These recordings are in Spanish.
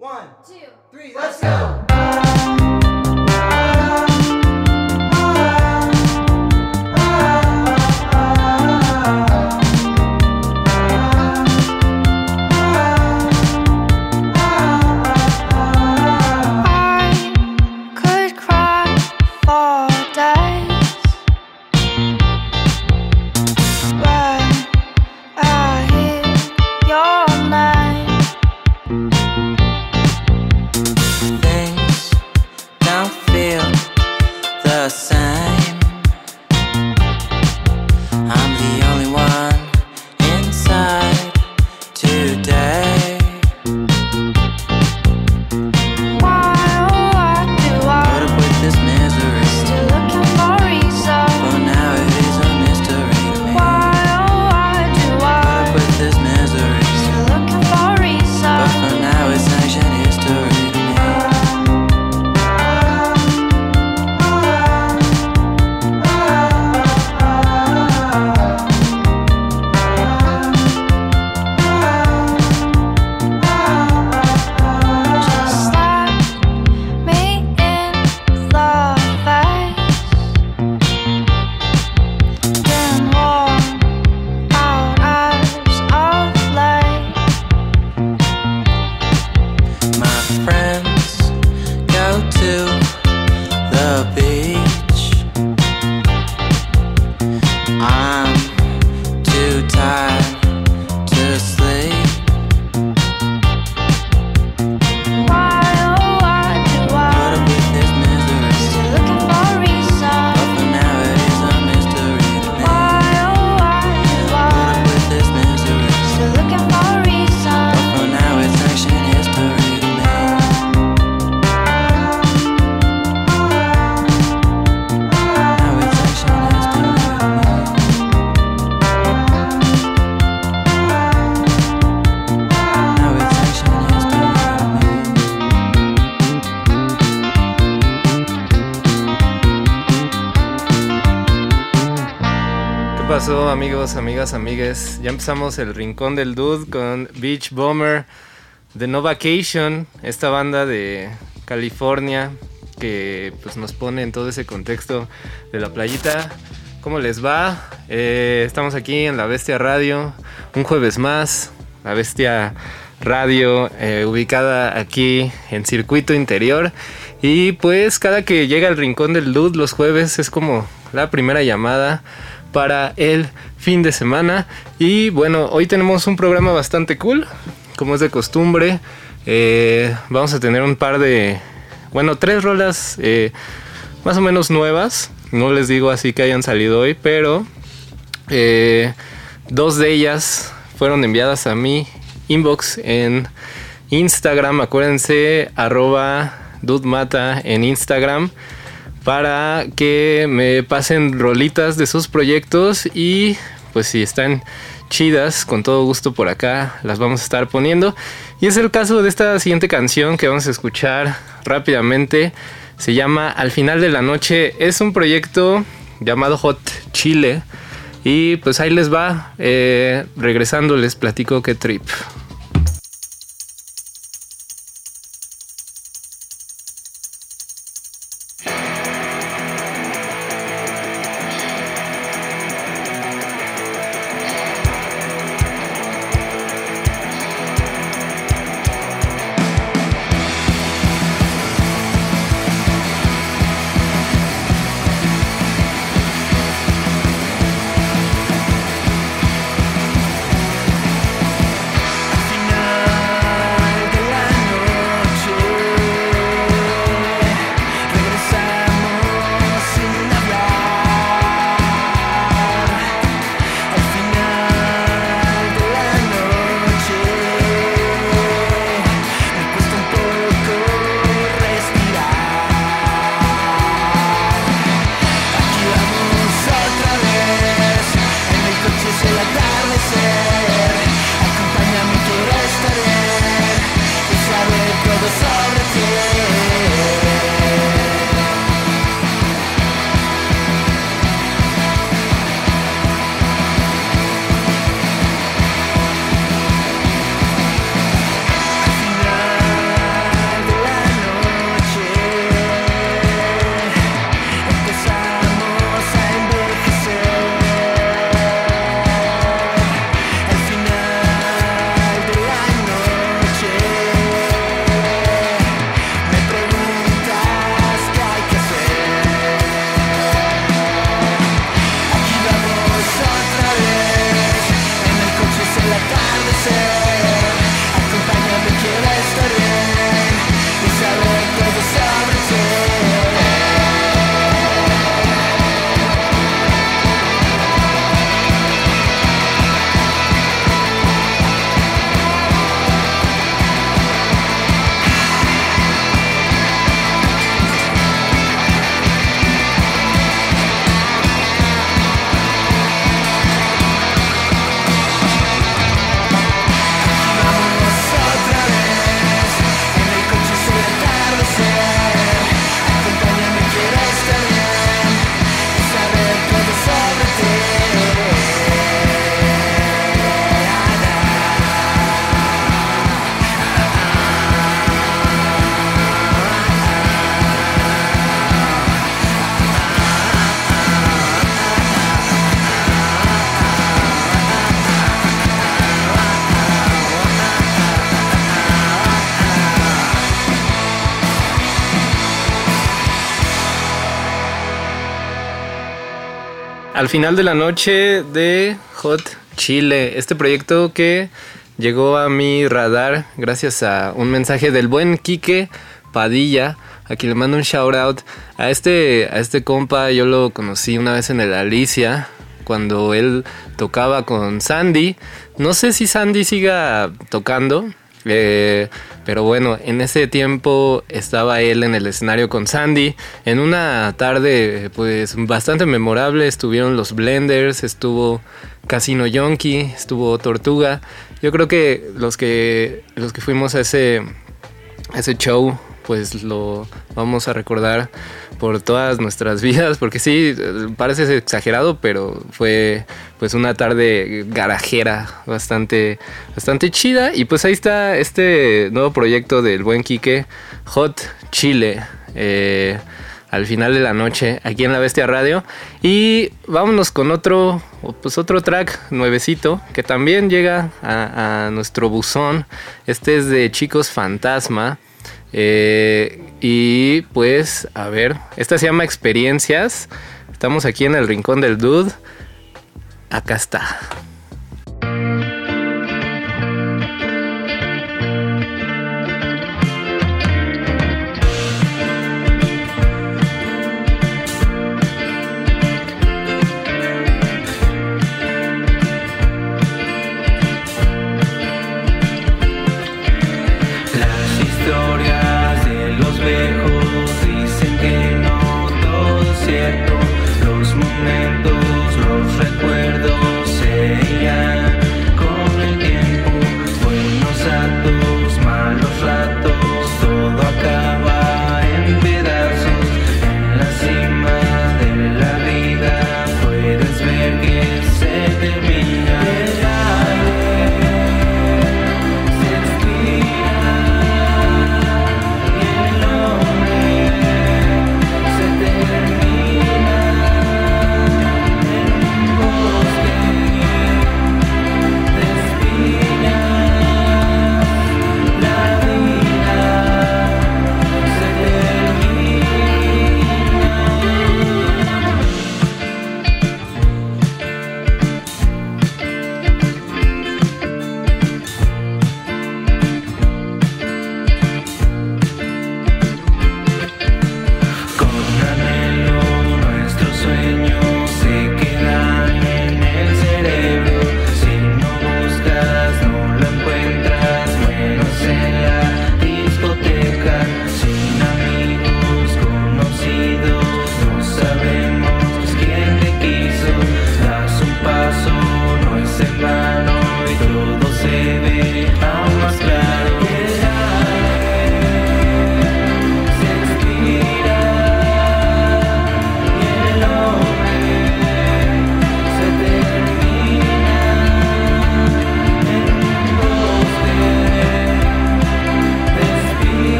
One, two, three, let's go! Ya empezamos el Rincón del Dude con Beach Bomber de No Vacation, esta banda de California que pues nos pone en todo ese contexto de la playita. ¿Cómo les va? Eh, estamos aquí en La Bestia Radio, un jueves más. La Bestia Radio eh, ubicada aquí en circuito interior. Y pues cada que llega el Rincón del Dude los jueves es como la primera llamada para el fin de semana. Y bueno, hoy tenemos un programa bastante cool, como es de costumbre. Eh, vamos a tener un par de, bueno, tres rolas eh, más o menos nuevas. No les digo así que hayan salido hoy, pero eh, dos de ellas fueron enviadas a mi inbox en Instagram. Acuérdense, arroba dudmata en Instagram para que me pasen rolitas de sus proyectos y pues si están chidas, con todo gusto por acá las vamos a estar poniendo. Y es el caso de esta siguiente canción que vamos a escuchar rápidamente. Se llama Al final de la noche. Es un proyecto llamado Hot Chile. Y pues ahí les va. Eh, regresando les platico qué trip. Al final de la noche de Hot Chile, este proyecto que llegó a mi radar gracias a un mensaje del buen Quique Padilla, a quien le mando un shout out. A este, a este compa yo lo conocí una vez en el Alicia, cuando él tocaba con Sandy. No sé si Sandy siga tocando, eh, pero bueno, en ese tiempo estaba él en el escenario con Sandy. En una tarde, pues bastante memorable, estuvieron los Blenders, estuvo Casino Yonki, estuvo Tortuga. Yo creo que los que, los que fuimos a ese, a ese show pues lo vamos a recordar por todas nuestras vidas, porque sí, parece exagerado, pero fue pues una tarde garajera bastante, bastante chida. Y pues ahí está este nuevo proyecto del buen Quique, Hot Chile. Eh, al final de la noche aquí en la Bestia Radio y vámonos con otro pues otro track nuevecito que también llega a, a nuestro buzón este es de Chicos Fantasma eh, y pues, a ver, esta se llama Experiencias. Estamos aquí en el Rincón del Dude. Acá está.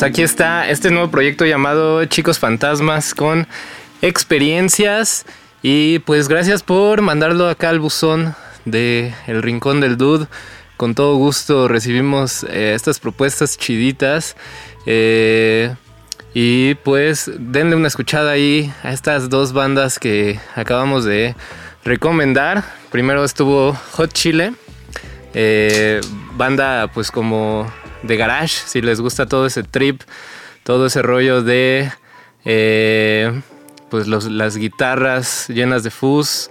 Pues aquí está este nuevo proyecto llamado Chicos Fantasmas con experiencias. Y pues gracias por mandarlo acá al buzón de El Rincón del Dude. Con todo gusto recibimos eh, estas propuestas chiditas. Eh, y pues denle una escuchada ahí a estas dos bandas que acabamos de recomendar. Primero estuvo Hot Chile. Eh, banda pues como de garage, si les gusta todo ese trip, todo ese rollo de eh, pues las guitarras llenas de fuzz,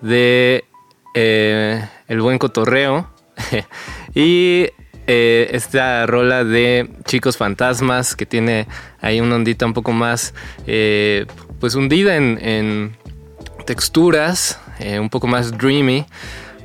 de eh, el buen cotorreo y eh, esta rola de Chicos Fantasmas que tiene ahí una ondita un poco más pues hundida en, texturas, un poco más dreamy.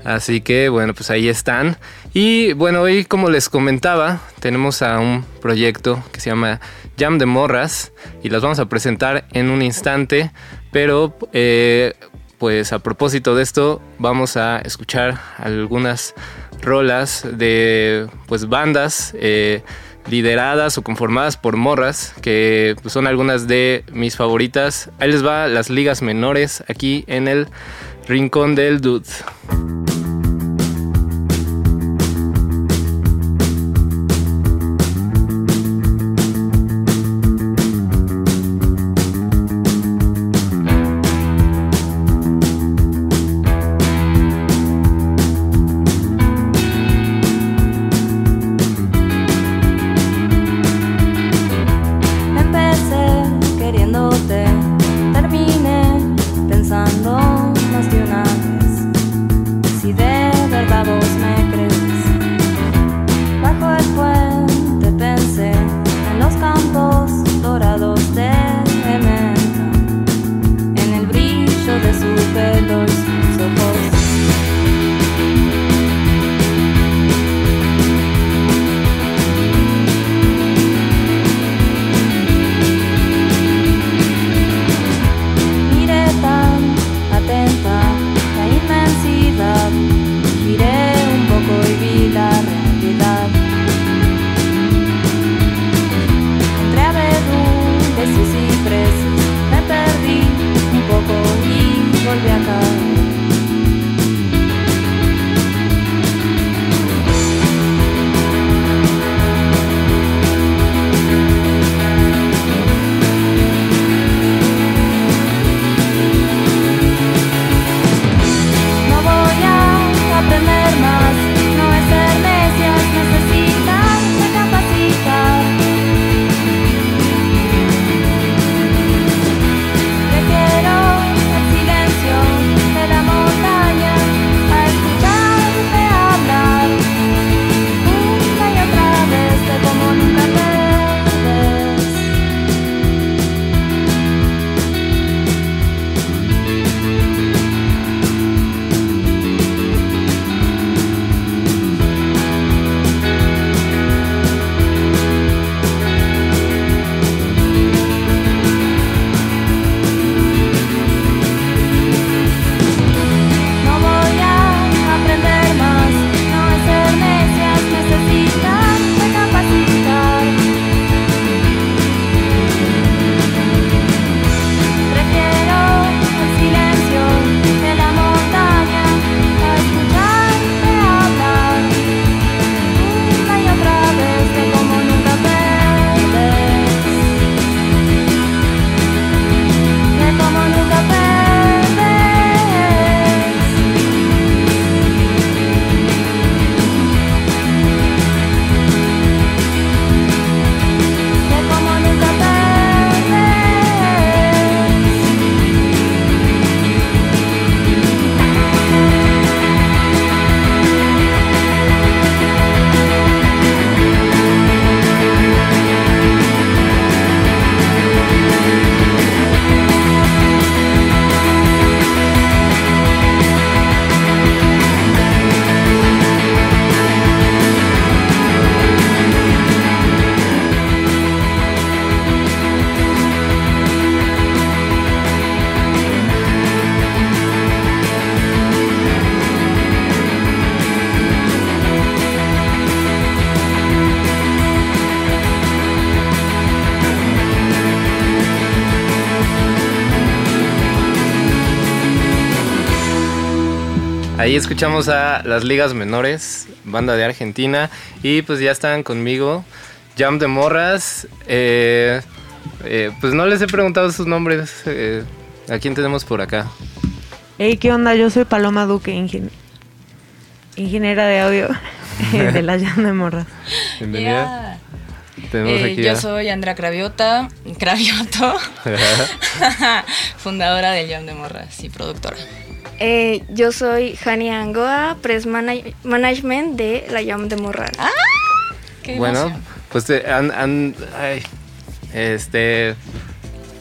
Así que bueno, pues ahí están. Y bueno, hoy como les comentaba, tenemos a un proyecto que se llama Jam de Morras y las vamos a presentar en un instante, pero eh, pues a propósito de esto vamos a escuchar algunas rolas de pues bandas eh, lideradas o conformadas por morras que pues, son algunas de mis favoritas. Ahí les va las ligas menores aquí en el rincón del dude. Ahí escuchamos a las ligas menores, banda de Argentina, y pues ya están conmigo. Jam de Morras. Eh, eh, pues no les he preguntado sus nombres. Eh, ¿A quién tenemos por acá? Hey, ¿qué onda? Yo soy Paloma Duque, ingeniera de audio. de la Jam de Morras. Bienvenida. Eh, yo soy Andrea Craviota, Cravioto, fundadora del Jam de Morras y productora. Eh, yo soy Jania Angoa, Press Management de la Jam de Morras. ¡Ah! bueno, pues eh, este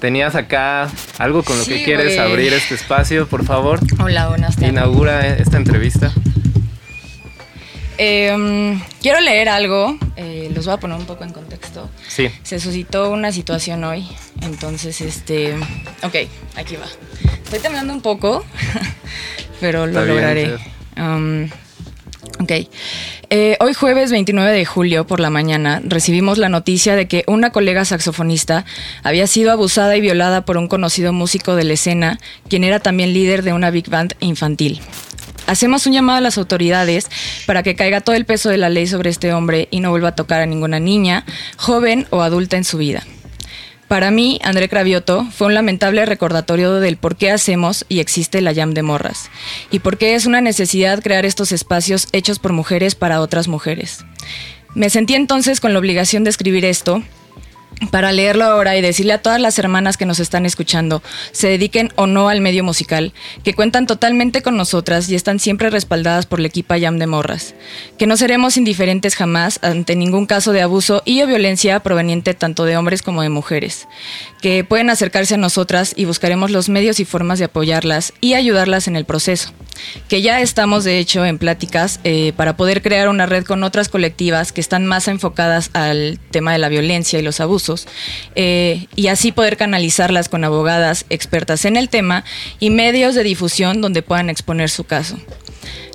tenías acá algo con lo que quieres abrir este espacio, por favor. Hola, buenas tardes. Inaugura esta entrevista. Em, quiero leer algo, eh, los voy a poner un poco en contexto. Sí. Se suscitó una situación hoy, entonces, este, ok, aquí va. Estoy temblando un poco, pero lo lograré. Um, ok. Eh, hoy jueves 29 de julio por la mañana recibimos la noticia de que una colega saxofonista había sido abusada y violada por un conocido músico de la escena, quien era también líder de una big band infantil. Hacemos un llamado a las autoridades para que caiga todo el peso de la ley sobre este hombre y no vuelva a tocar a ninguna niña, joven o adulta en su vida. Para mí, André Cravioto fue un lamentable recordatorio del por qué hacemos y existe la Jam de Morras, y por qué es una necesidad crear estos espacios hechos por mujeres para otras mujeres. Me sentí entonces con la obligación de escribir esto, para leerlo ahora y decirle a todas las hermanas que nos están escuchando, se dediquen o no al medio musical, que cuentan totalmente con nosotras y están siempre respaldadas por la equipa Yam de Morras, que no seremos indiferentes jamás ante ningún caso de abuso y o violencia proveniente tanto de hombres como de mujeres, que pueden acercarse a nosotras y buscaremos los medios y formas de apoyarlas y ayudarlas en el proceso, que ya estamos de hecho en pláticas eh, para poder crear una red con otras colectivas que están más enfocadas al tema de la violencia y los abusos eh, y así poder canalizarlas con abogadas expertas en el tema y medios de difusión donde puedan exponer su caso.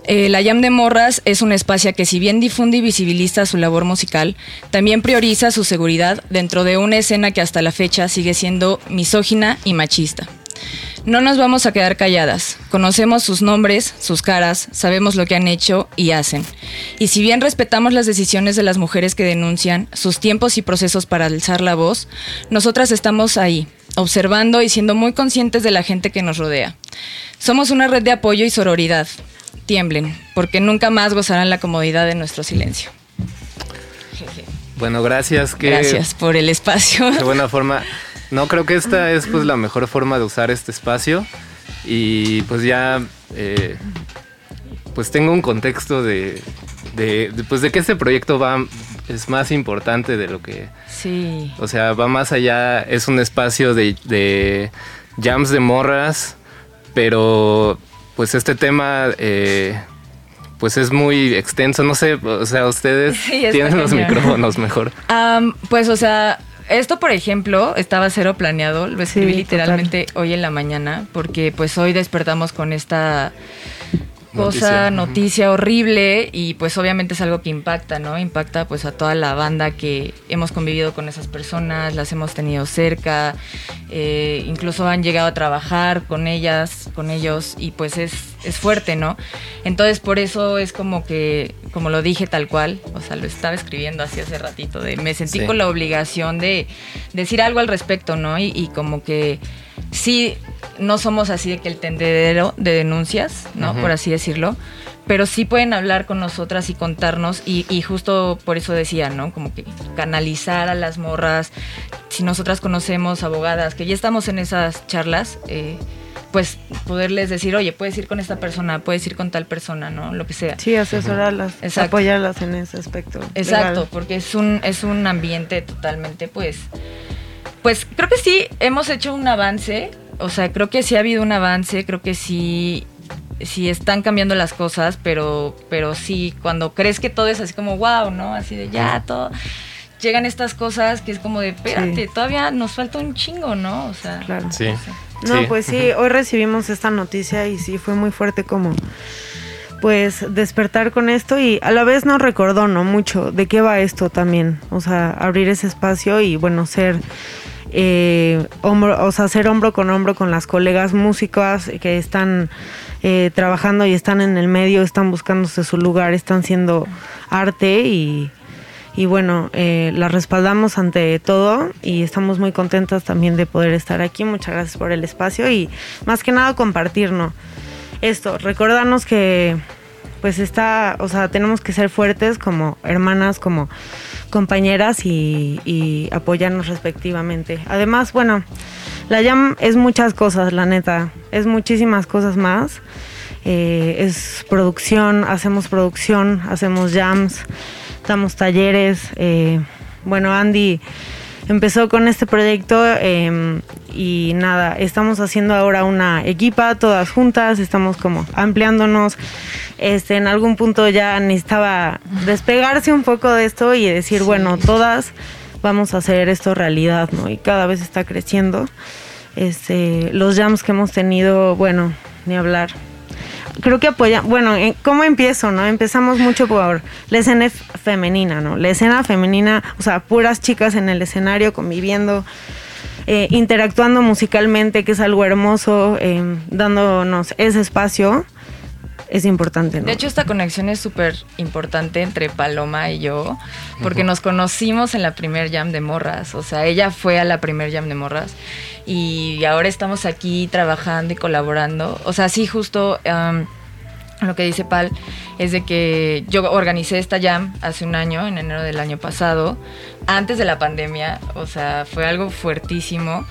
Eh, la Jam de Morras es un espacio que si bien difunde y visibiliza su labor musical, también prioriza su seguridad dentro de una escena que hasta la fecha sigue siendo misógina y machista. No nos vamos a quedar calladas. Conocemos sus nombres, sus caras, sabemos lo que han hecho y hacen. Y si bien respetamos las decisiones de las mujeres que denuncian, sus tiempos y procesos para alzar la voz, nosotras estamos ahí, observando y siendo muy conscientes de la gente que nos rodea. Somos una red de apoyo y sororidad. Tiemblen, porque nunca más gozarán la comodidad de nuestro silencio. Bueno, gracias. gracias por el espacio. De buena forma. No, creo que esta es pues la mejor forma de usar este espacio. Y pues ya eh, pues tengo un contexto de, de, pues de que este proyecto va es más importante de lo que sí. o sea va más allá. Es un espacio de, de jams de morras pero pues este tema eh, pues es muy extenso. No sé o sea ustedes tienen los micrófonos mejor. Pues o sea esto, por ejemplo, estaba cero planeado. Lo escribí literalmente hoy en la mañana, porque pues hoy despertamos con esta cosa, noticia. horrible y pues obviamente es algo que impacta, ¿no? Impacta pues a toda la banda que hemos convivido con esas personas, las hemos tenido cerca, eh, incluso han llegado a trabajar con ellas, con ellos y pues es, es fuerte, ¿no? Entonces por eso es como que, como lo dije tal cual, o sea, lo estaba escribiendo así hace ratito, de me sentí con la obligación de decir algo al respecto, ¿no? Y, y como que sí no somos así de que el tendedero de denuncias, ¿no? Por así decirlo. Pero sí pueden hablar con nosotras y contarnos, y, justo por eso decía, ¿no? Como que canalizar a las morras, si nosotras conocemos abogadas, que ya estamos en esas charlas, eh, pues poderles decir, oye, puedes ir con esta persona, puedes ir con tal persona, ¿no? Lo que sea. Sí, asesorarlas, apoyarlas en ese aspecto. Exacto, porque es un, es un ambiente totalmente, pues, pues creo que sí hemos hecho un avance o sea, creo que sí ha habido un avance, creo que sí, sí están cambiando las cosas, pero, pero sí, cuando crees que todo es así como wow, ¿no? Así de ya, todo. Llegan estas cosas que es como de, espérate, todavía nos falta un chingo, ¿no? O sea, claro. Sí. No, pues sí, hoy recibimos esta noticia y sí fue muy fuerte como pues despertar con esto y a la vez nos recordó, ¿no? Mucho de qué va esto también, o sea, abrir ese espacio y bueno, ser eh, hacer hombro con hombro con las colegas músicas que están eh, trabajando y están en el medio, están buscándose su lugar, están haciendo arte y, y bueno, eh, las respaldamos ante todo y estamos muy contentas también de poder estar aquí. Muchas gracias por el espacio y más que nada compartirnos esto, recordarnos que pues está, o sea, tenemos que ser fuertes como hermanas, como compañeras y, apoyarnos respectivamente. Además, bueno, la Jam es muchas cosas, la neta, es muchísimas cosas más. Eh, es producción, hacemos producción, hacemos jams, damos talleres. Eh, bueno, Andy empezó con este proyecto em, y nada, estamos haciendo ahora una equipa todas juntas, estamos como ampliándonos. Este, en algún punto ya necesitaba despegarse un poco de esto y decir, bueno, todas vamos a hacer esto realidad, ¿no? Y cada vez está creciendo. Este, los jams que hemos tenido, bueno, ni hablar creo que apoya, bueno, ¿cómo empiezo, no? Empezamos mucho por la escena femenina, ¿no? La escena femenina, o sea, puras chicas en el escenario conviviendo, eh, interactuando musicalmente, que es algo hermoso, eh, dándonos ese espacio. Es importante, ¿no? De hecho, esta conexión es súper importante entre Paloma y yo, porque nos conocimos en la primer jam de morras. O sea, ella fue a la primer jam de morras y ahora estamos aquí trabajando y colaborando. O sea, sí, justo lo que dice Pal es de que yo organicé esta jam hace un año, en enero del año pasado, antes de la pandemia, o sea, fue algo fuertísimo.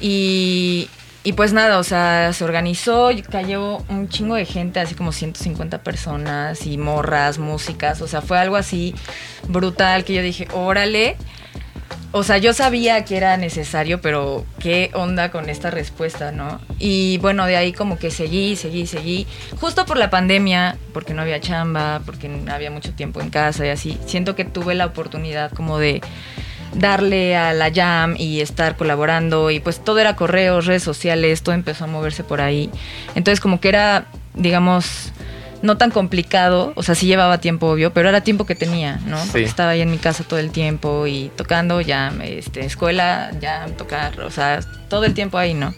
Y, y pues nada, o sea, se organizó, cayó un chingo de gente, así como 150 personas y morras, músicas, o sea, fue algo así brutal que yo dije, órale. O sea, yo sabía que era necesario, pero qué onda con esta respuesta, ¿no? Y bueno, de ahí como que seguí, seguí, seguí. Justo por la pandemia, porque no había chamba, porque no había mucho tiempo en casa y así, siento que tuve la oportunidad como de darle a la jam y estar colaborando y pues todo era correos, redes sociales, todo empezó a moverse por ahí. Entonces como que era, digamos, no tan complicado, o sea, sí llevaba tiempo, obvio, pero era tiempo que tenía, ¿no? Porque estaba ahí en mi casa todo el tiempo y tocando, ya, este, escuela, ya, tocar, o sea, todo el tiempo ahí, ¿no?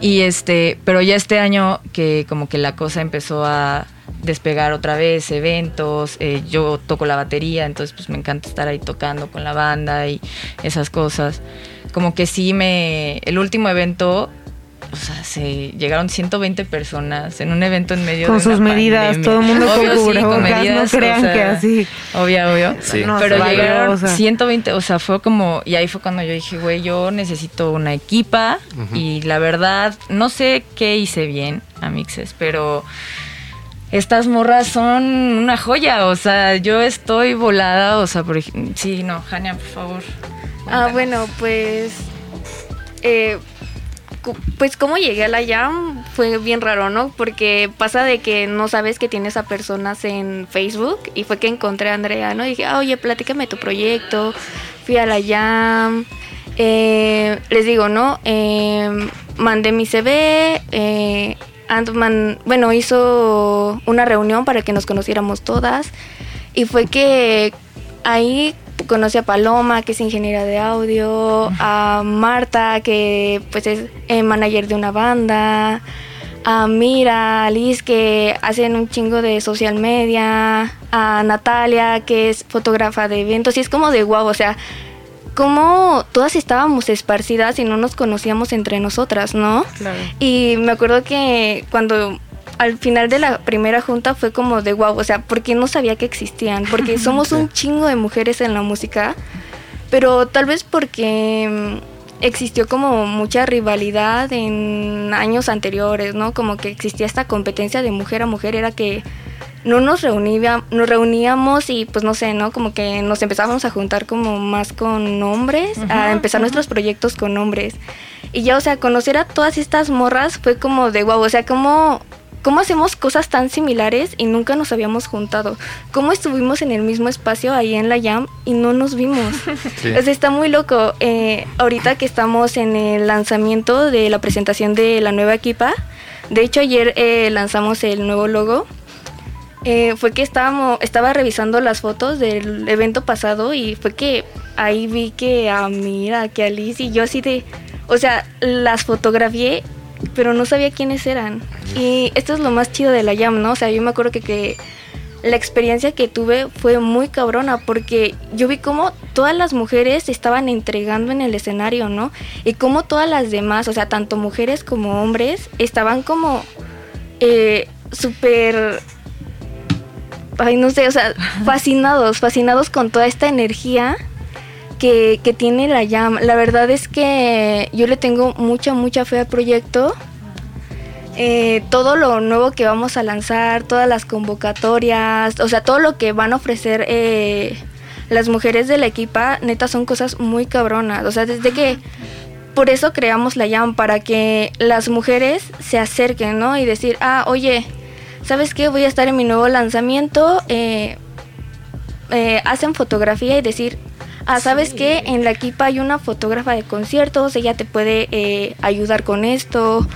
Y este, pero ya este año que como que la cosa empezó a despegar otra vez, eventos, eh, yo toco la batería, entonces pues me encanta estar ahí tocando con la banda y esas cosas. Como que sí me, el último evento o sea, se llegaron 120 personas en un evento en medio con de sus medidas, todo el mundo con, medidas, no crean que así. Obvio, obvio. Sí. pero llegaron 120, o sea, fue como y ahí fue cuando yo dije, güey, yo necesito una equipa y la verdad no sé qué hice bien a Mixes, pero estas morras son una joya, o sea, yo estoy volada, o sea, por sí, no, Jania, por favor. Ah, bueno, pues eh, pues cómo llegué a la Jam fue bien raro, ¿no? Porque pasa de que no sabes que tienes a personas en Facebook y fue que encontré a Andrea, ¿no? Y dije, ah, oye, platícame tu proyecto, fui a la Jam, eh, les digo, ¿no? Eh, mandé mi CV, eh, Antman, bueno, hizo una reunión para que nos conociéramos todas y fue que ahí conocí a Paloma, que es ingeniera de audio, a Marta, que pues es eh, manager de una banda, a Mira, a Liz, que hacen un chingo de social media, a Natalia, que es fotógrafa de eventos, y es como de guau, o sea, como todas estábamos esparcidas y no nos conocíamos entre nosotras, ¿no? Claro. Y me acuerdo que cuando al final de la primera junta fue como de wow, o sea, porque no sabía que existían, porque somos un chingo de mujeres en la música, pero tal vez porque mm, existió como mucha rivalidad en años anteriores, ¿no? Como que existía esta competencia de mujer a mujer, era que no nos reuníamos, nos reuníamos y pues no sé, ¿no? Como que nos empezábamos a juntar como más con hombres, a empezar nuestros proyectos con hombres. Y ya, o sea, conocer a todas estas morras fue como de wow, o sea, como ¿Cómo hacemos cosas tan similares y nunca nos habíamos juntado? ¿Cómo estuvimos en el mismo espacio ahí en la Jam y no nos vimos? está muy loco. Eh, ahorita que estamos en el lanzamiento de la presentación de la nueva equipa, de hecho ayer eh, lanzamos el nuevo logo. Eh, fue que estábamos, estaba revisando las fotos del evento pasado y fue que ahí vi que a Mira, que a Liz y yo así de, o sea, las fotografié pero no sabía quiénes eran. Y esto es lo más chido de la Jam, ¿no? O sea, yo me acuerdo que, que la experiencia que tuve fue muy cabrona porque yo vi cómo todas las mujeres estaban entregando en el escenario, ¿no? Y cómo todas las demás, o sea, tanto mujeres como hombres, estaban como eh, súper ay, no sé, o sea, fascinados, fascinados con toda esta energía que, tiene la llama. La verdad es que yo le tengo mucha, mucha fe al proyecto. Eh, todo lo nuevo que vamos a lanzar, todas las convocatorias, o sea, todo lo que van a ofrecer eh, las mujeres de la equipa, neta, son cosas muy cabronas. O sea, desde que por eso creamos la Jam, para que las mujeres se acerquen, ¿no? Y decir, ah, oye, ¿sabes qué? Voy a estar en mi nuevo lanzamiento. Eh, hacen fotografía y decir, ah, ¿sabes qué? En la equipa hay una fotógrafa de conciertos, ella te puede ayudar con esto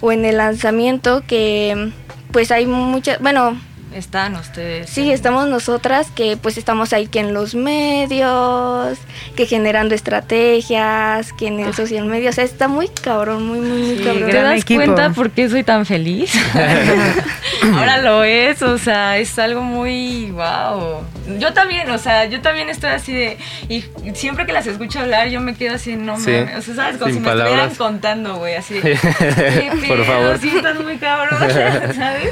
o en el lanzamiento que pues hay muchas, bueno, están ustedes. Sí, estamos nosotras que pues estamos ahí que en los medios, que generando estrategias, que en el ah. social media, o sea, está muy cabrón, muy, muy, muy cabrón. ¿Te das cuenta por qué soy tan feliz? Ahora lo es, o sea, es algo muy wow. Yo también, o sea, yo también estoy así de y siempre que las escucho hablar yo me quedo así, no o sea, sabes, como si me estuvieran contando, güey, así. por favor. Sí, están muy cabrón, ¿sabes?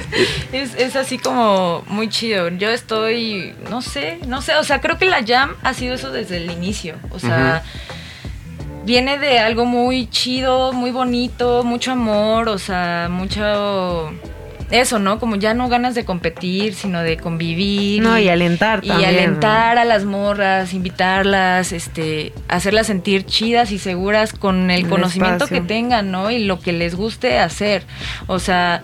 Es, es así como muy chido. Yo estoy, no sé, no sé, o sea, creo que la jam ha sido eso desde el inicio. O sea, viene de algo muy chido, muy bonito, mucho amor, o sea, mucho eso, ¿no? Como ya no ganas de competir, sino de convivir. No, y, alentar Y alentar a las morras, invitarlas, este, hacerlas sentir chidas y seguras con el, conocimiento que tengan, ¿no? Y lo que les guste hacer. O sea,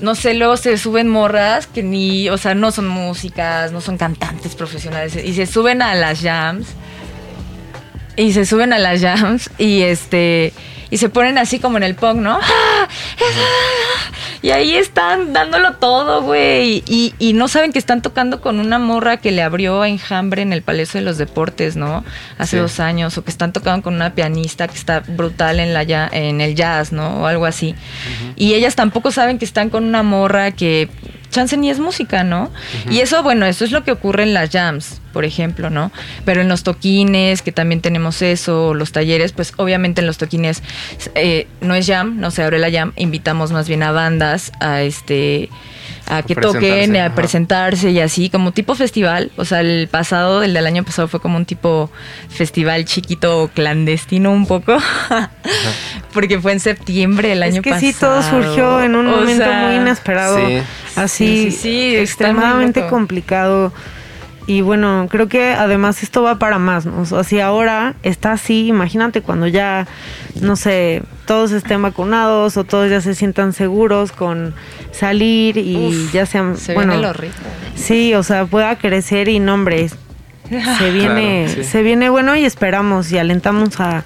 no sé, luego se suben morras que ni, o sea, no son músicas, no son cantantes profesionales y se suben a las jams y se suben a las jams y este y se ponen así como en el punk, ¿no? ¡Ah! Y ahí están dándolo todo, güey. Y, no saben que están tocando con una morra que le abrió a Enjambre en el Palacio de los Deportes, ¿no? Hace dos años. O que están tocando con una pianista que está brutal en, la, en el jazz, ¿no? O algo así. Y ellas tampoco saben que están con una morra que chance ni es música, ¿no? Y eso, bueno, eso es lo que ocurre en las jams, por ejemplo, ¿no? Pero en los toquines, que también tenemos eso, los talleres, pues obviamente en los toquines eh, no es jam, no se abre la jam, invitamos más bien a bandas a este a que toquen, a presentarse y así, como tipo festival. O sea, el pasado, el del año pasado fue como un tipo festival chiquito, clandestino un poco, porque fue en septiembre el año pasado. Es que sí, todo surgió en un momento muy inesperado, así, sí, extremadamente complicado. Y bueno, creo que además esto va para más, ¿no? O sea, si ahora está así, imagínate cuando ya, no sé, todos estén vacunados o todos ya se sientan seguros con salir y ya sean, se bueno, viene lo Sí, o sea, pueda crecer y nombres. Se viene, se viene bueno y esperamos y alentamos a,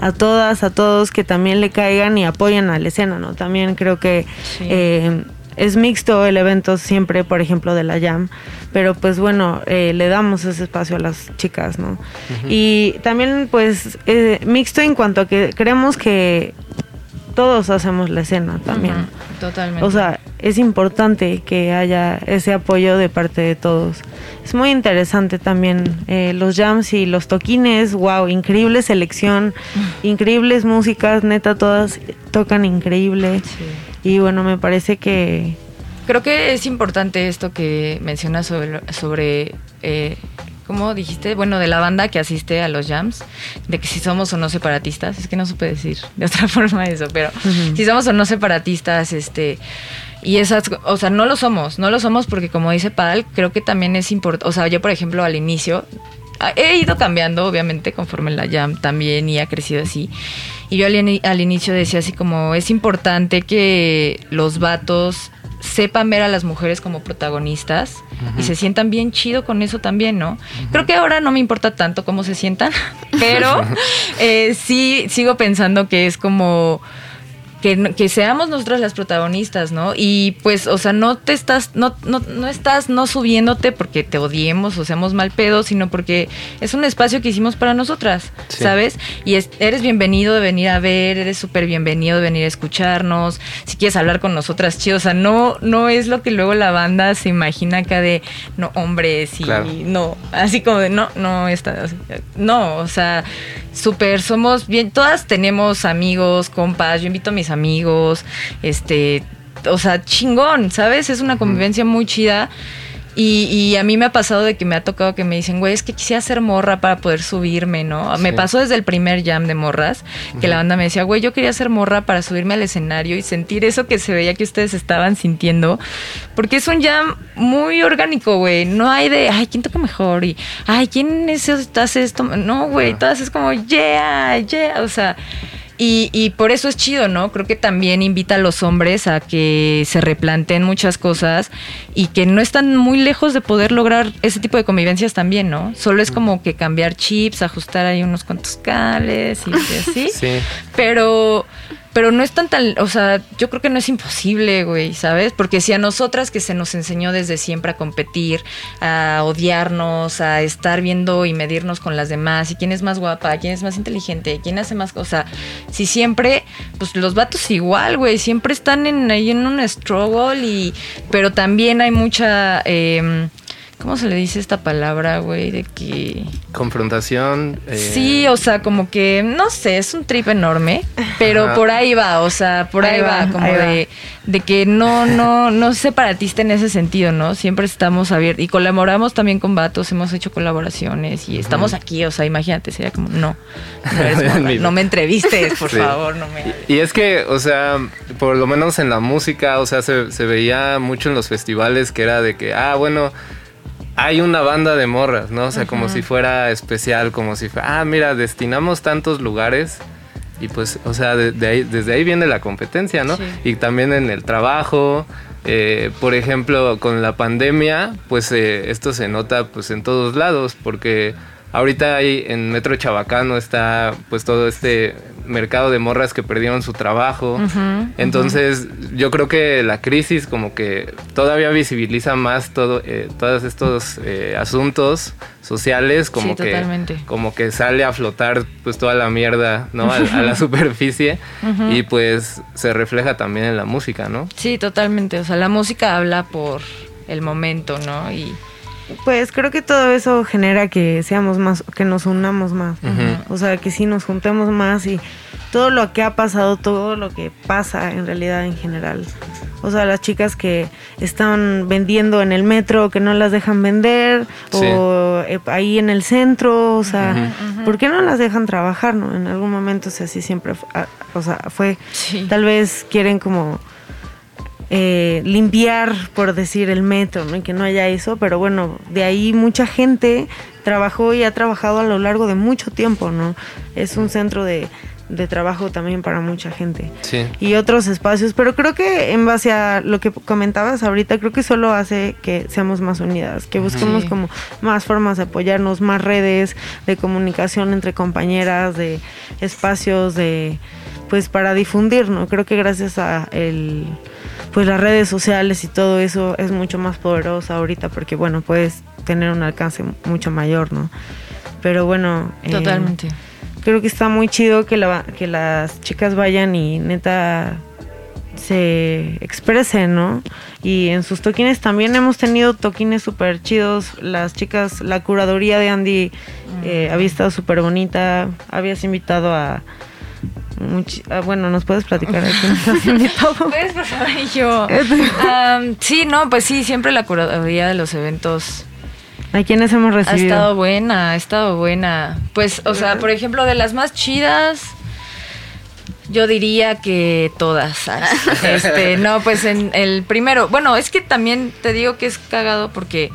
a todas, a todos que también le caigan y apoyen a la escena, ¿no? También creo que eh, es mixto el evento siempre, por ejemplo, de la Jam, pero pues bueno, eh, le damos ese espacio a las chicas, ¿no? Y también pues eh, mixto en cuanto a que creemos que todos hacemos la escena también. Totalmente. O sea, es importante que haya ese apoyo de parte de todos. Es muy interesante también eh, los jams y los toquines, wow, increíble selección, increíbles músicas, neta, todas tocan increíble. Sí. Y bueno, me parece que... Creo que es importante esto que mencionas sobre, sobre eh, ¿cómo dijiste? Bueno, de la banda que asiste a los jams, de que si somos o no separatistas, es que no supe decir de otra forma eso, pero si somos o no separatistas, este, y esas, o sea, no lo somos, no lo somos porque como dice Pal, creo que también es importante, o sea, yo por ejemplo al inicio, he ido cambiando obviamente conforme la jam también y ha crecido así. Y yo al, inicio decía así como, es importante que los vatos sepan ver a las mujeres como protagonistas y se sientan bien chido con eso también, ¿no? Creo que ahora no me importa tanto cómo se sientan, pero eh, sí sigo pensando que es como que, seamos nosotras las protagonistas, ¿no? Y pues, o sea, no te estás, no, no, no estás no subiéndote porque te odiemos o seamos mal pedo, sino porque es un espacio que hicimos para nosotras, ¿sabes? Y eres bienvenido de venir a ver, eres súper bienvenido de venir a escucharnos, si quieres hablar con nosotras, chido, o sea, no, no es lo que luego la banda se imagina acá de, no, hombres y no, así como de, no, no, está, no, o sea, súper, somos bien, todas tenemos amigos, compas, yo invito a mis amigos, este, o sea, chingón, ¿sabes? Es una convivencia muy chida. Y, a mí me ha pasado de que me ha tocado que me dicen, güey, es que quisiera ser morra para poder subirme, ¿no? Me pasó desde el primer jam de morras, que la banda me decía, güey, yo quería ser morra para subirme al escenario y sentir eso que se veía que ustedes estaban sintiendo. Porque es un jam muy orgánico, güey. No hay de, ay, ¿quién toca mejor? Y, ay, ¿quién es, hace esto? No, güey, todas es como, yeah, yeah. O sea, y, por eso es chido, ¿no? Creo que también invita a los hombres a que se replanteen muchas cosas y que no están muy lejos de poder lograr ese tipo de convivencias también, ¿no? Solo es como que cambiar chips, ajustar ahí unos cuantos cables y así. Sí. Pero pero no es tan tan, o sea, yo creo que no es imposible, güey, ¿sabes? Porque si a nosotras que se nos enseñó desde siempre a competir, a odiarnos, a estar viendo y medirnos con las demás, y quién es más guapa, quién es más inteligente, quién hace más cosas, si siempre, pues los vatos igual, güey, siempre están en, ahí en un struggle y, pero también hay mucha... Eh, ¿Cómo se le dice esta palabra, güey? De que... Confrontación. Eh, sí, o sea, como que, no sé, es un trip enorme, pero por ahí va, o sea, por ahí, va, como de, de, que no, no, no separatista en ese sentido, ¿no? Siempre estamos abiertos y colaboramos también con vatos, hemos hecho colaboraciones y estamos aquí, o sea, imagínate, sería como, no, no, me entrevistes, por favor, no me... Y, es que, o sea, por lo menos en la música, o sea, se, se veía mucho en los festivales que era de que, ah, bueno hay una banda de morras, ¿no? O sea, como si fuera especial, como si fuera, ah, mira, destinamos tantos lugares y pues, o sea, de, ahí, desde ahí viene la competencia, ¿no? Y también en el trabajo, eh, por ejemplo, con la pandemia, pues eh, esto se nota pues en todos lados, porque ahorita hay en Metro Chabacano está pues todo este mercado de morras que perdieron su trabajo. Entonces, yo creo que la crisis como que todavía visibiliza más todo, eh, todos estos eh, asuntos sociales, como que como que sale a flotar pues toda la mierda, ¿no? A, la superficie y pues se refleja también en la música, ¿no? Sí, totalmente. O sea, la música habla por el momento, ¿no? Y pues creo que todo eso genera que seamos más, que nos unamos más. O sea, que sí nos juntemos más y todo lo que ha pasado, todo lo que pasa en realidad en general. O sea, las chicas que están vendiendo en el metro, que no las dejan vender, o eh, ahí en el centro, o sea, ¿por qué no las dejan trabajar, no? En algún momento, o sea, así siempre, o sea, fue, tal vez quieren como eh, limpiar, por decir, el metro, ¿no? y que no haya eso, pero bueno, de ahí mucha gente trabajó y ha trabajado a lo largo de mucho tiempo, ¿no? Es un centro de, trabajo también para mucha gente. Sí. Y otros espacios, pero creo que en base a lo que comentabas ahorita, creo que solo hace que seamos más unidas, que busquemos como más formas de apoyarnos, más redes de comunicación entre compañeras, de espacios de pues para difundir, ¿no? Creo que gracias a el pues las redes sociales y todo eso es mucho más poderoso ahorita porque bueno, puedes tener un alcance mucho mayor, ¿no? Pero bueno, eh, totalmente. creo que está muy chido que, la, que las chicas vayan y neta se expresen, ¿no? Y en sus toquines también hemos tenido toquines súper chidos. Las chicas, la curaduría de Andy eh, había estado súper bonita. Habías invitado a Ah, bueno, ¿nos puedes platicar? Puedes, por favor, yo. sí, no, pues sí, siempre la curaduría de los eventos. ¿A quiénes hemos recibido? Ha estado buena, ha estado buena. Pues, o sea, por ejemplo, de las más chidas, yo diría que todas. Este, no, pues en el primero. Bueno, es que también te digo que es cagado porque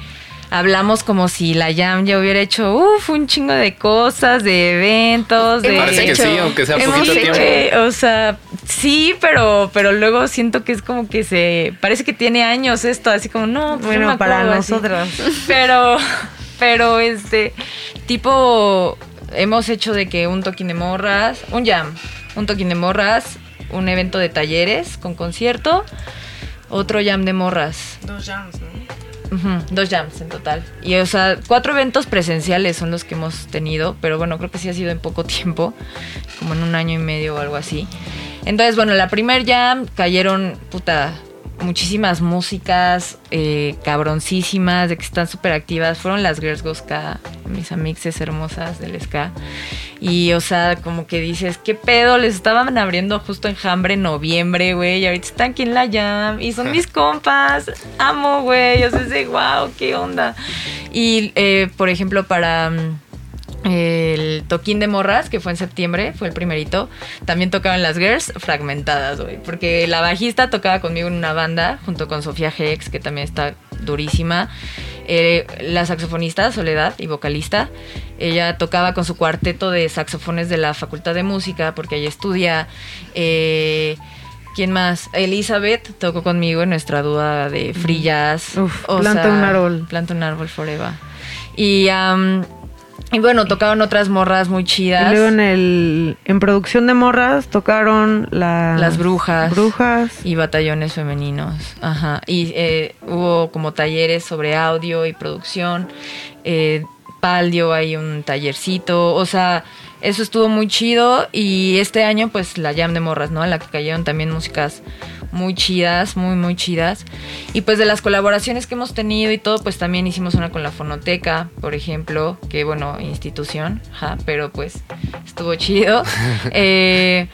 hablamos como si la Jam ya hubiera hecho uf, un chingo de cosas, de eventos, de Parece que sí, aunque sea poquito tiempo. o sea, sí, pero pero luego siento que es como que se parece que tiene años esto, así como no, pues bueno, para nosotros. Pero pero este tipo hemos hecho de que un toquín de morras, un jam, un toquín de morras, un evento de talleres con concierto, otro jam de morras. Dos jams, ¿no? Dos jams en total. Y o sea, cuatro eventos presenciales son los que hemos tenido, pero bueno, creo que sí ha sido en poco tiempo, como en un año y medio o algo así. Entonces, bueno, la primer jam cayeron, puta, muchísimas músicas eh, cabroncísimas, de que están súper activas. Fueron las Girls Go Ska, mis amixes hermosas del Ska. Y, o sea, como que dices, ¿qué pedo? Les estaban abriendo justo en Hambre en noviembre, güey. Y ahorita están aquí en la Jam. Y son mis compas. Amo, güey. O sea, es wow, qué onda. Y, eh, por ejemplo, para mm, el toquín de morras, que fue en septiembre, fue el primerito. También tocaban las girls fragmentadas, güey. Porque la bajista tocaba conmigo en una banda, junto con Sofía Hex, que también está durísima. Eh, la saxofonista Soledad y vocalista, ella tocaba con su cuarteto de saxofones de la Facultad de Música, porque ella estudia. Eh, ¿Quién más? Elizabeth tocó conmigo en nuestra duda de free jazz. planta un árbol. Planta un árbol forever. Y y bueno, tocaron otras morras muy chidas. Y luego en el en producción de morras tocaron las brujas, brujas y batallones femeninos. Ajá. Y eh, hubo como talleres sobre audio y producción. Eh, Paldio hay un tallercito. O sea, eso estuvo muy chido. Y este año, pues la jam de morras, ¿no? En la que cayeron también músicas muy chidas, muy, muy chidas. Y pues de las colaboraciones que hemos tenido y todo, pues también hicimos una con la Fonoteca, por ejemplo, que bueno, institución, pero pues estuvo chido. eh,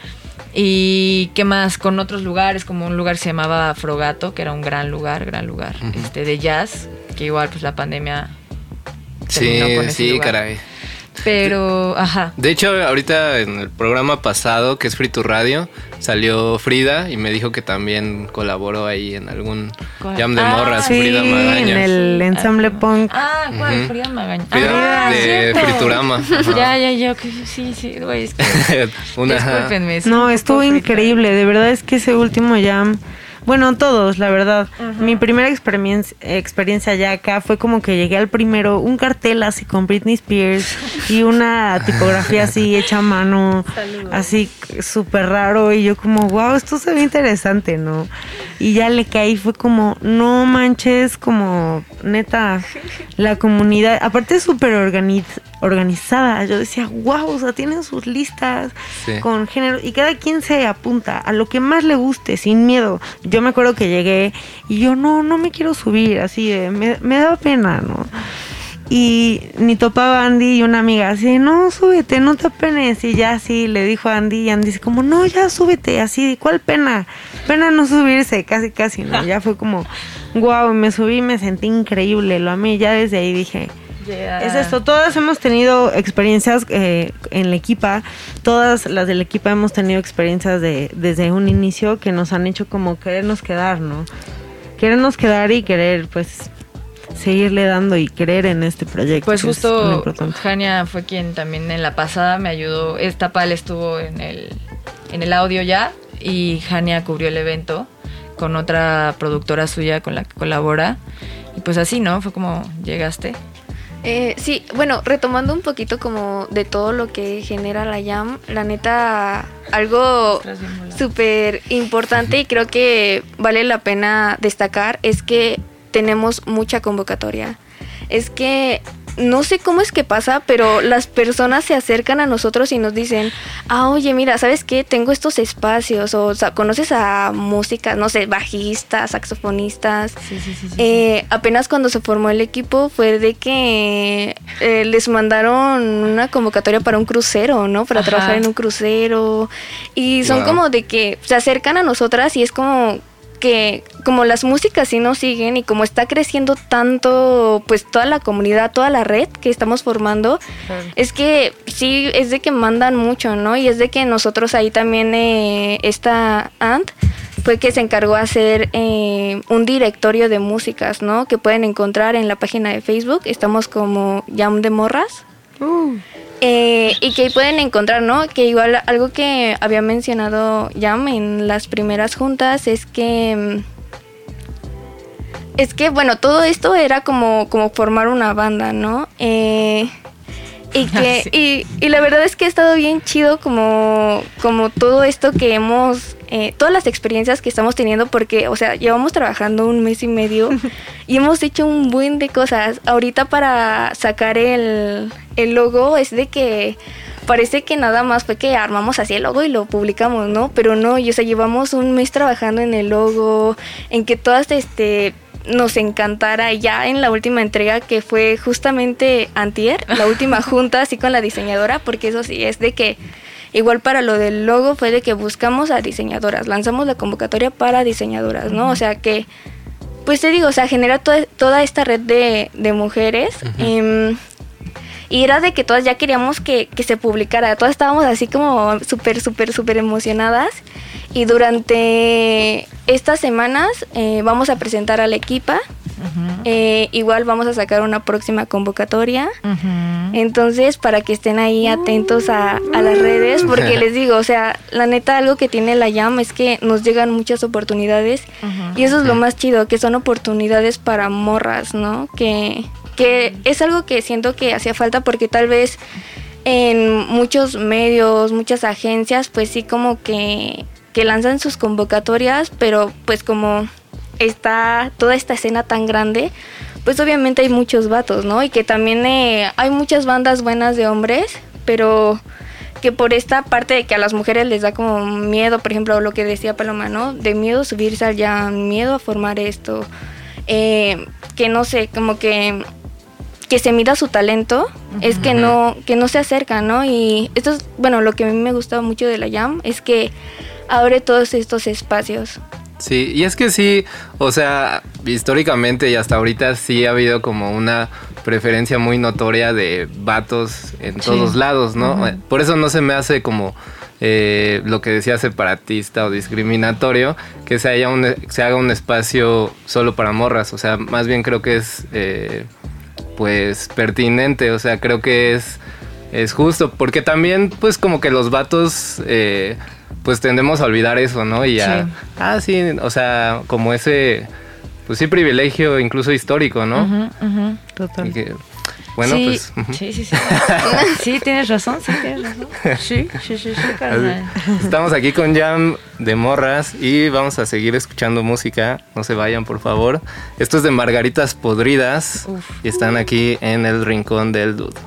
y qué más, con otros lugares, como un lugar se llamaba Frogato, que era un gran lugar, gran lugar, este, de jazz, que igual pues la pandemia... Sí, sí, caray. Pero, ajá. De hecho, ahorita en el programa pasado, que es Free to Radio, salió Frida y me dijo que también colaboró ahí en algún jam de ah, morras, Frida Magaña. en el ensamble punk. Ah, ¿cuál? Frida Magaña. Frida ah, de Friturama. Ya, ya, ya, sí, sí, güey, es que... Una, Discúlpenme. No, estuvo increíble, de verdad es que ese último jam... Bueno, todos, la verdad. Mi primera experiencia, experiencia ya acá fue como que llegué al primero, un cartel así con Britney Spears y una tipografía así hecha a mano, así súper raro. Y yo como, wow, esto se ve interesante, ¿no? Y ya le caí, fue como, no manches, como neta, la comunidad, aparte súper organizada. Yo decía, wow, o sea, tienen sus listas con género y cada quien se apunta a lo que más le guste, sin miedo yo me acuerdo que llegué y yo no, no me quiero subir, así de, me, me da pena, ¿no? Y ni topaba Andy y una amiga así, no, súbete, no te apenes. Y ya así le dijo a Andy y Andy dice como, no, ya súbete, así, ¿cuál pena? Pena no subirse, casi, casi, ¿no? Ya fue como, wow, me subí, me sentí increíble, lo amé. Ya desde ahí dije, es esto, todas hemos tenido experiencias eh, en la equipa, todas las del equipo hemos tenido experiencias de, desde un inicio que nos han hecho como querernos quedar, ¿no? Querernos quedar y querer pues seguirle dando y creer en este proyecto. Pues justo Jania fue quien también en la pasada me ayudó, esta pal estuvo en el, en el audio ya y Jania cubrió el evento con otra productora suya con la que colabora. Y pues así, ¿no? Fue como llegaste. Eh, sí, bueno, retomando un poquito como de todo lo que genera la Jam, la neta, algo súper importante y creo que vale la pena destacar es que tenemos mucha convocatoria. Es que no sé cómo es que pasa, pero las personas se acercan a nosotros y nos dicen, ah, oye, mira, ¿sabes qué? Tengo estos espacios, o, sea, conoces a música, no sé, bajistas, saxofonistas. Sí, sí, sí, eh, apenas cuando se formó el equipo fue de que eh, les mandaron una convocatoria para un crucero, ¿no? Para trabajar en un crucero. Y son como de que se acercan a nosotras y es como que como las músicas sí nos siguen y como está creciendo tanto pues toda la comunidad, toda la red que estamos formando, es que sí es de que mandan mucho, ¿no? Y es de que nosotros ahí también eh, esta Ant fue que se encargó de hacer eh, un directorio de músicas, ¿no? Que pueden encontrar en la página de Facebook. Estamos como Jam de Morras. Uh. Eh, y que pueden encontrar, ¿no? Que igual algo que había mencionado Jam en las primeras juntas es que... Mm, es que, bueno, todo esto era como, como formar una banda, ¿no? Eh, y que y, y, la verdad es que ha estado bien chido como, como todo esto que hemos, eh, todas las experiencias que estamos teniendo, porque, o sea, llevamos trabajando un mes y medio y hemos hecho un buen de cosas. Ahorita para sacar el, el logo es de que parece que nada más fue que armamos así el logo y lo publicamos, ¿no? Pero no, y, o sea, llevamos un mes trabajando en el logo, en que todas este nos encantara ya en la última entrega que fue justamente antier, la última junta así con la diseñadora, porque eso sí es de que igual para lo del logo fue de que buscamos a diseñadoras, lanzamos la convocatoria para diseñadoras, ¿no? O sea que, pues te digo, o sea, genera toda, esta red de, mujeres. Em, y era de que todas ya queríamos que, que se publicara, todas estábamos así como súper, súper, súper emocionadas. Y durante estas semanas eh, vamos a presentar a la equipa. Eh, igual vamos a sacar una próxima convocatoria. Entonces, para que estén ahí atentos a, las redes, porque les digo, o sea, la neta, algo que tiene la llama es que nos llegan muchas oportunidades. Y eso es lo más chido, que son oportunidades para morras, ¿no? Que, que es algo que siento que hacía falta porque tal vez en muchos medios, muchas agencias, pues sí como que que lanzan sus convocatorias, pero pues como está toda esta escena tan grande, pues obviamente hay muchos vatos, ¿no? Y que también eh, hay muchas bandas buenas de hombres, pero que por esta parte de que a las mujeres les da como miedo, por ejemplo, lo que decía Paloma, ¿no? De miedo subirse allá, miedo a formar esto, eh, que no sé, como que que se mida su talento, es que no, que no se acerca, ¿no? Y esto es, bueno, lo que a mí me gusta mucho de la Jam es que abre todos estos espacios. Sí, y es que sí, o sea, históricamente y hasta ahorita sí ha habido como una preferencia muy notoria de vatos en todos lados, ¿no? Por eso no se me hace como eh, lo que decía separatista o discriminatorio, que se, haya un, se haga un espacio solo para morras, o sea, más bien creo que es eh, pues pertinente, o sea, creo que es, es justo, porque también pues como que los vatos... Eh, pues tendemos a olvidar eso, ¿no? Y ya, ah, sí, o sea, como ese, pues sí, privilegio incluso histórico, ¿no? total. Bueno, pues. Sí, sí, sí. sí, tienes razón, sí, tienes razón. Sí, sí, sí, sí, carnal. Estamos aquí con Jam de Morras y vamos a seguir escuchando música. No se vayan, por favor. Esto es de Margaritas Podridas y están aquí en el rincón del Dude.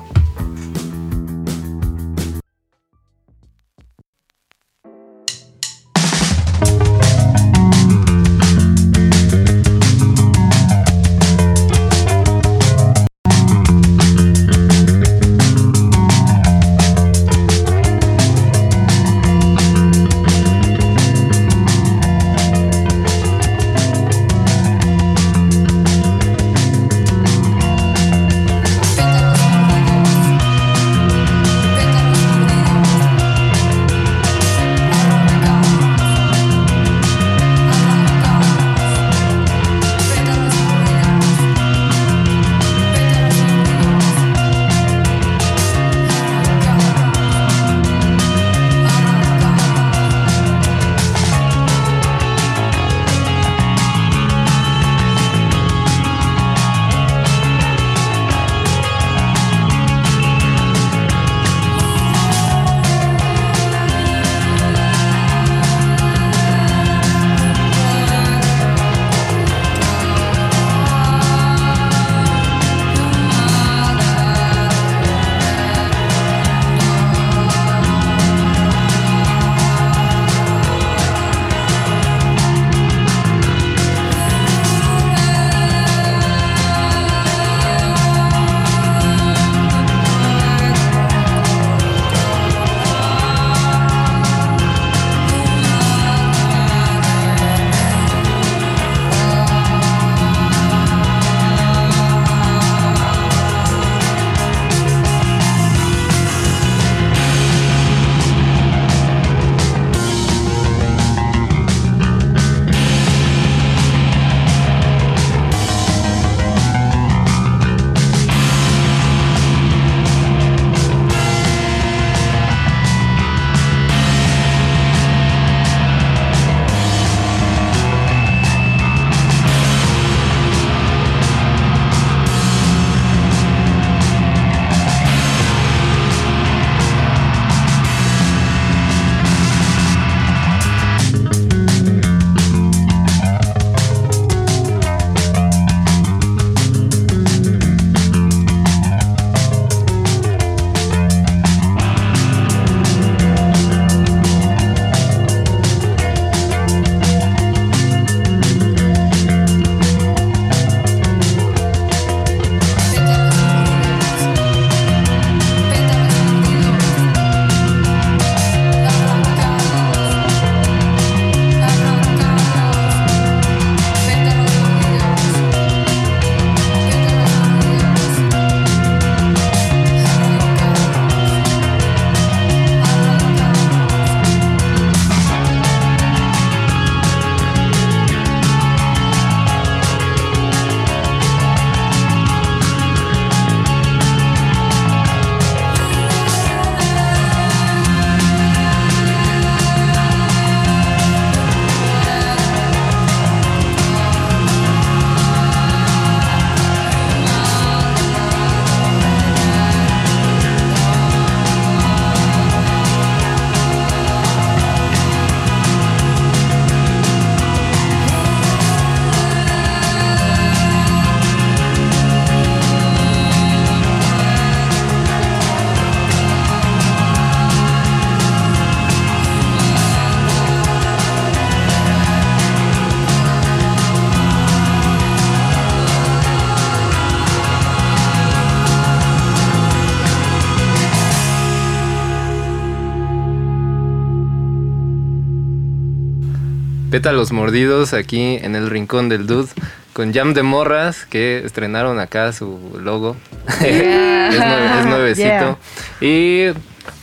Pétalos Mordidos aquí en el Rincón del Dude con Jam de Morras que estrenaron acá su logo. es, nuevecito. Y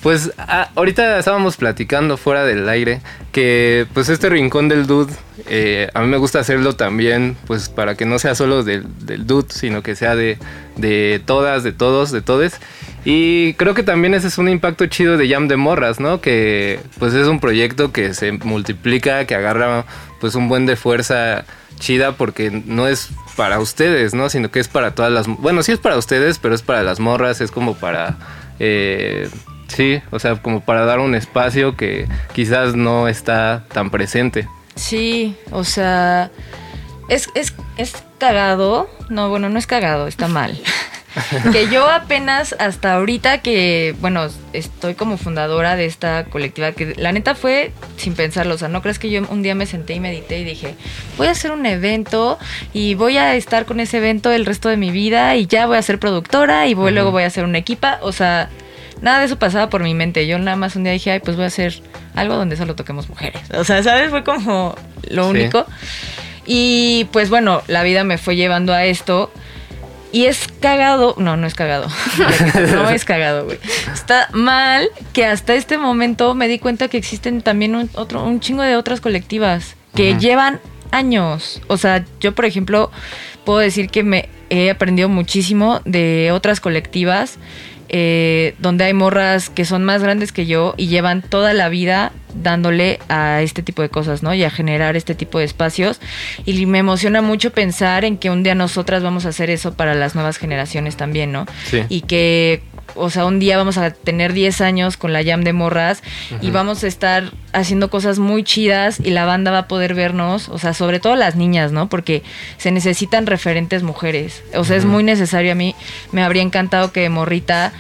pues ahorita estábamos platicando fuera del aire que pues este rincón del dude eh, a mí me gusta hacerlo también pues para que no sea solo del, del dude sino que sea de, de todas, de todos, de todes. Y creo que también ese es un impacto chido de Jam de Morras, ¿no? Que pues es un proyecto que se multiplica, que agarra pues un buen de fuerza chida porque no es para ustedes, ¿no? Sino que es para todas las... Bueno, sí es para ustedes, pero es para las morras, es como para... Eh, sí, o sea, como para dar un espacio que quizás no está tan presente. Sí, o sea, es, es, es cagado. No, bueno, no es cagado, está mal. que yo apenas hasta ahorita que, bueno, estoy como fundadora de esta colectiva, que la neta fue sin pensarlo, o sea, no crees que yo un día me senté y medité y dije, voy a hacer un evento y voy a estar con ese evento el resto de mi vida y ya voy a ser productora y luego voy a hacer una equipa, o sea, nada de eso pasaba por mi mente, yo nada más un día dije, ay, pues voy a hacer algo donde solo toquemos mujeres, o sea, ¿sabes? Fue como lo único. Y pues bueno, la vida me fue llevando a esto. Y es cagado, no, no es cagado, no es cagado, güey. Está mal que hasta este momento me di cuenta que existen también un, otro, un chingo de otras colectivas que llevan años. O sea, yo por ejemplo puedo decir que me he aprendido muchísimo de otras colectivas eh, donde hay morras que son más grandes que yo y llevan toda la vida dándole a este tipo de cosas, ¿no? Y a generar este tipo de espacios. Y me emociona mucho pensar en que un día nosotras vamos a hacer eso para las nuevas generaciones también, ¿no? Sí. Y que o sea, un día vamos a tener 10 años con la Jam de Morras y vamos a estar haciendo cosas muy chidas y la banda va a poder vernos, o sea, sobre todo las niñas, ¿no? Porque se necesitan referentes mujeres. O sea, es muy necesario a mí. Me habría encantado que Morrita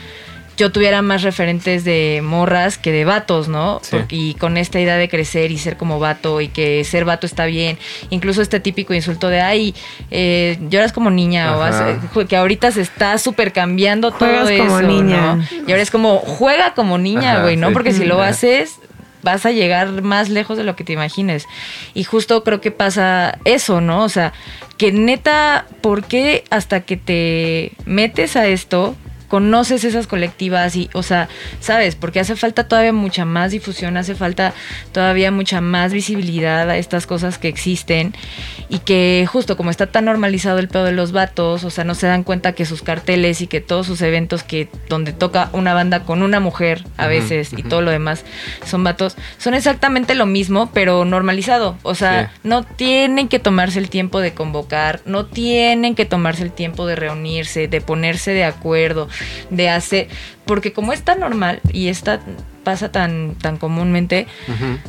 yo tuviera más referentes de morras que de vatos, ¿no? y con esta idea de crecer y ser como vato y que ser vato está bien. Incluso este típico insulto de, ay, eh, lloras como niña o que ahorita se está súper cambiando todo eso, como niña. Y ahora es como, juega como niña, güey, ¿no? Porque si lo haces, vas a llegar más lejos de lo que te imagines. Y justo creo que pasa eso, ¿no? O sea, que neta, ¿por qué hasta que te metes a esto conoces esas colectivas y, o sea, sabes, porque hace falta todavía mucha más difusión, hace falta todavía mucha más visibilidad a estas cosas que existen y que justo como está tan normalizado el pedo de los vatos, o sea, no se dan cuenta que sus carteles y que todos sus eventos que donde toca una banda con una mujer a veces y todo lo demás son vatos, son exactamente lo mismo, pero normalizado, o sea, no tienen que tomarse el tiempo de convocar, no tienen que tomarse el tiempo de reunirse, de ponerse de acuerdo, de hacer, porque como es tan normal y está pasa tan tan comúnmente,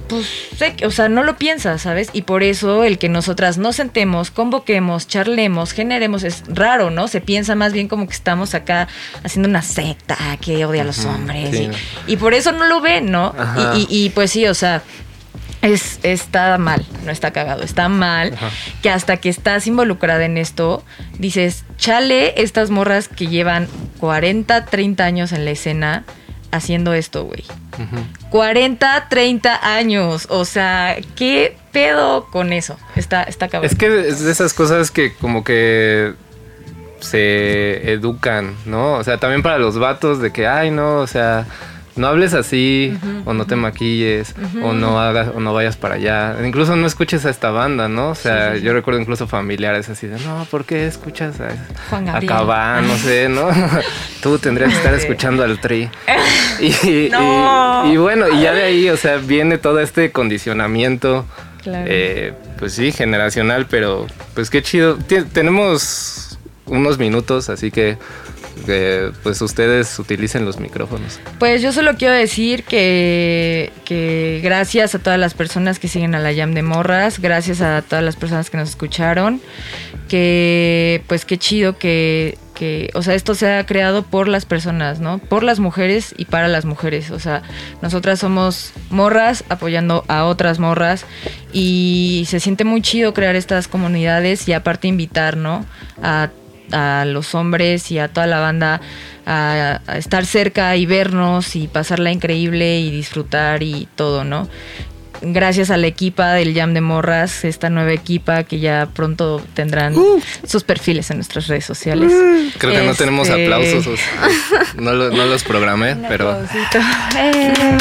pues sé que, o sea, no lo piensas, ¿sabes? Y por eso el que nosotras nos sentemos, convoquemos, charlemos, generemos es raro, ¿no? Se piensa más bien como que estamos acá haciendo una secta que odia a los hombres y, por eso no lo ven, ¿no? Y, y, pues sí, o sea, es, está mal, no está cagado, está mal que hasta que estás involucrada en esto, dices, chale estas morras que llevan 40, 30 años en la escena haciendo esto, güey. 40, 30 años, o sea, ¿qué pedo con eso? Está, está cabrón. Es que es de esas cosas que como que se educan, ¿no? O sea, también para los vatos de que, ay, no, o sea no hables así o no te maquilles o no hagas o no vayas para allá. Incluso no escuches a esta banda, ¿no? O sea, yo recuerdo incluso familiares así de, "No, ¿por qué escuchas a Juan no sé, ¿no? Tú tendrías que estar escuchando al Tri." Y, y, bueno, y ya de ahí, o sea, viene todo este condicionamiento eh, pues sí, generacional, pero pues qué chido. tenemos unos minutos, así que pues ustedes utilicen los micrófonos. Pues yo solo quiero decir que, que gracias a todas las personas que siguen a la Jam de Morras, gracias a todas las personas que nos escucharon, que pues qué chido que, que, o sea, esto se ha creado por las personas, ¿no? Por las mujeres y para las mujeres. O sea, nosotras somos morras apoyando a otras morras y se siente muy chido crear estas comunidades y aparte invitar, ¿no? A a los hombres y a toda la banda a, estar cerca y vernos y pasarla increíble y disfrutar y todo, ¿no? gracias a la equipa del Jam de Morras, esta nueva equipa que ya pronto tendrán uh. sus perfiles en nuestras redes sociales. Uh. Creo que no tenemos este, aplausos, no, los programé, pero... Eh.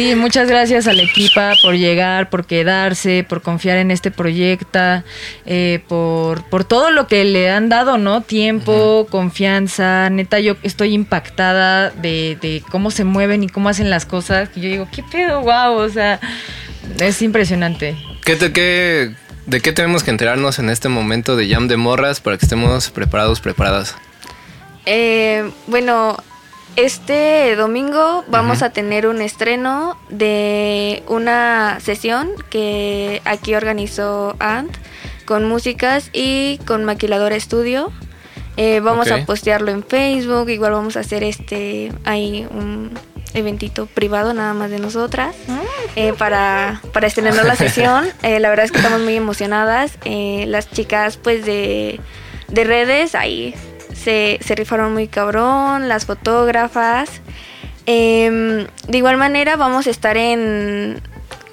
Sí, muchas gracias a la equipa por llegar, por quedarse, por confiar en este proyecto, eh, por, por todo lo que le han dado, ¿no? Tiempo, confianza. Neta, yo estoy impactada de, de, cómo se mueven y cómo hacen las cosas. Que yo digo, ¿qué pedo? ¡Wow! O sea, es impresionante. ¿Qué, te, qué, ¿De qué tenemos que enterarnos en este momento de Jam de Morras para que estemos preparados, preparadas? Eh, bueno, este domingo vamos a tener un estreno de una sesión que aquí organizó Ant con músicas y con Maquilador Estudio. Eh, vamos a postearlo en Facebook, igual vamos a hacer este ahí un eventito privado nada más de nosotras ah, eh, para, para estrenar la sesión. Eh, la verdad es que estamos muy emocionadas. las chicas pues de, de redes ahí se, rifaron muy cabrón, las fotógrafas. Em, de igual manera vamos a estar en,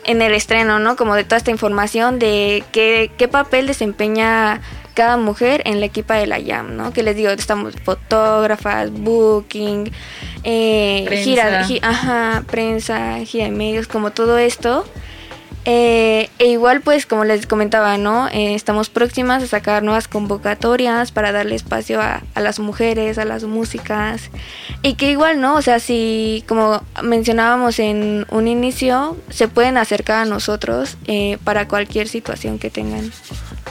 en el estreno, ¿no? Como de toda esta información de qué, qué papel desempeña cada mujer en la equipa de la YAM, ¿no? Que les digo, estamos fotógrafas, booking, eh, gira, ajá, prensa, gira de medios, como todo esto. Eh, e igual, pues, como les comentaba, ¿no? Eh, estamos próximas a sacar nuevas convocatorias para darle espacio a, las mujeres, a las músicas. Y que igual, ¿no? O sea, si, como mencionábamos en un inicio, se pueden acercar a nosotros eh, para cualquier situación que tengan.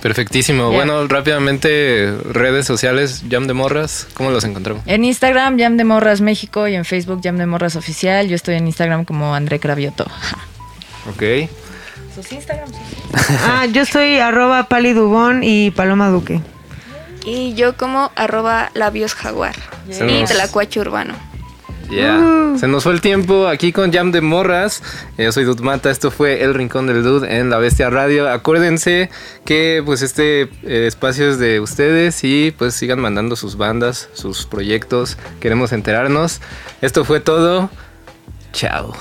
Perfectísimo. Bueno, rápidamente, redes sociales, Jam de Morras, ¿cómo los encontramos? En Instagram, Jam de Morras México y en Facebook, Jam de Morras Oficial. Yo estoy en Instagram como André Cravioto. Ok. ah, yo soy arroba palidubón y Paloma Duque. Y yo como arroba labios jaguar. Y tlacuache urbano. Ya, uh. se nos fue el tiempo aquí con Jam de Morras. Yo soy Dudmata, esto fue El Rincón del Dude en La Bestia Radio. Acuérdense que pues este eh, espacio es de ustedes y pues sigan mandando sus bandas, sus proyectos. Queremos enterarnos. Esto fue todo. Chao.